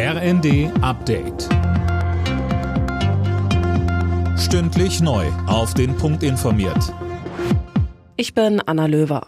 RND Update. Stündlich neu. Auf den Punkt informiert. Ich bin Anna Löwer.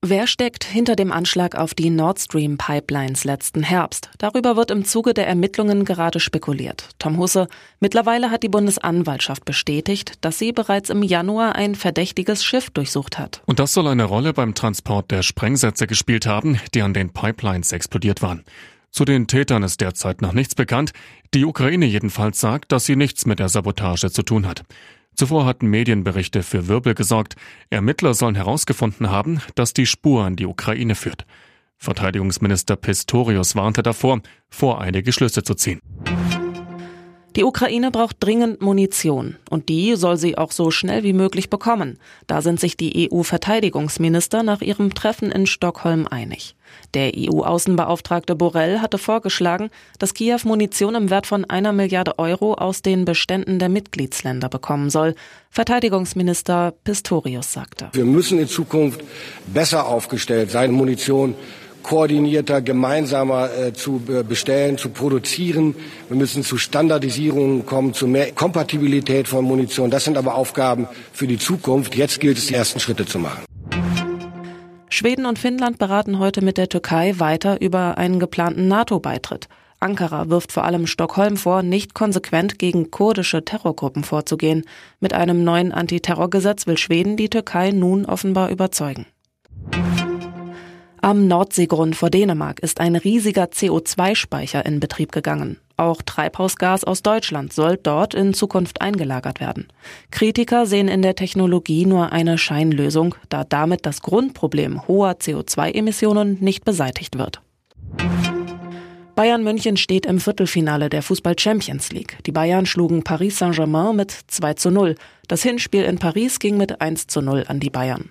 Wer steckt hinter dem Anschlag auf die Nord Stream Pipelines letzten Herbst? Darüber wird im Zuge der Ermittlungen gerade spekuliert. Tom Husse, mittlerweile hat die Bundesanwaltschaft bestätigt, dass sie bereits im Januar ein verdächtiges Schiff durchsucht hat. Und das soll eine Rolle beim Transport der Sprengsätze gespielt haben, die an den Pipelines explodiert waren. Zu den Tätern ist derzeit noch nichts bekannt. Die Ukraine jedenfalls sagt, dass sie nichts mit der Sabotage zu tun hat. Zuvor hatten Medienberichte für Wirbel gesorgt. Ermittler sollen herausgefunden haben, dass die Spur an die Ukraine führt. Verteidigungsminister Pistorius warnte davor, voreilige Schlüsse zu ziehen. Die Ukraine braucht dringend Munition und die soll sie auch so schnell wie möglich bekommen. Da sind sich die EU-Verteidigungsminister nach ihrem Treffen in Stockholm einig. Der EU-Außenbeauftragte Borrell hatte vorgeschlagen, dass Kiew Munition im Wert von einer Milliarde Euro aus den Beständen der Mitgliedsländer bekommen soll. Verteidigungsminister Pistorius sagte. Wir müssen in Zukunft besser aufgestellt sein, Munition koordinierter, gemeinsamer äh, zu bestellen, zu produzieren. Wir müssen zu Standardisierungen kommen, zu mehr Kompatibilität von Munition. Das sind aber Aufgaben für die Zukunft. Jetzt gilt es, die ersten Schritte zu machen. Schweden und Finnland beraten heute mit der Türkei weiter über einen geplanten NATO-Beitritt. Ankara wirft vor allem Stockholm vor, nicht konsequent gegen kurdische Terrorgruppen vorzugehen. Mit einem neuen Antiterrorgesetz will Schweden die Türkei nun offenbar überzeugen. Am Nordseegrund vor Dänemark ist ein riesiger CO2-Speicher in Betrieb gegangen. Auch Treibhausgas aus Deutschland soll dort in Zukunft eingelagert werden. Kritiker sehen in der Technologie nur eine Scheinlösung, da damit das Grundproblem hoher CO2-Emissionen nicht beseitigt wird. Bayern München steht im Viertelfinale der Fußball Champions League. Die Bayern schlugen Paris Saint-Germain mit 2 zu 0. Das Hinspiel in Paris ging mit 1 zu 0 an die Bayern.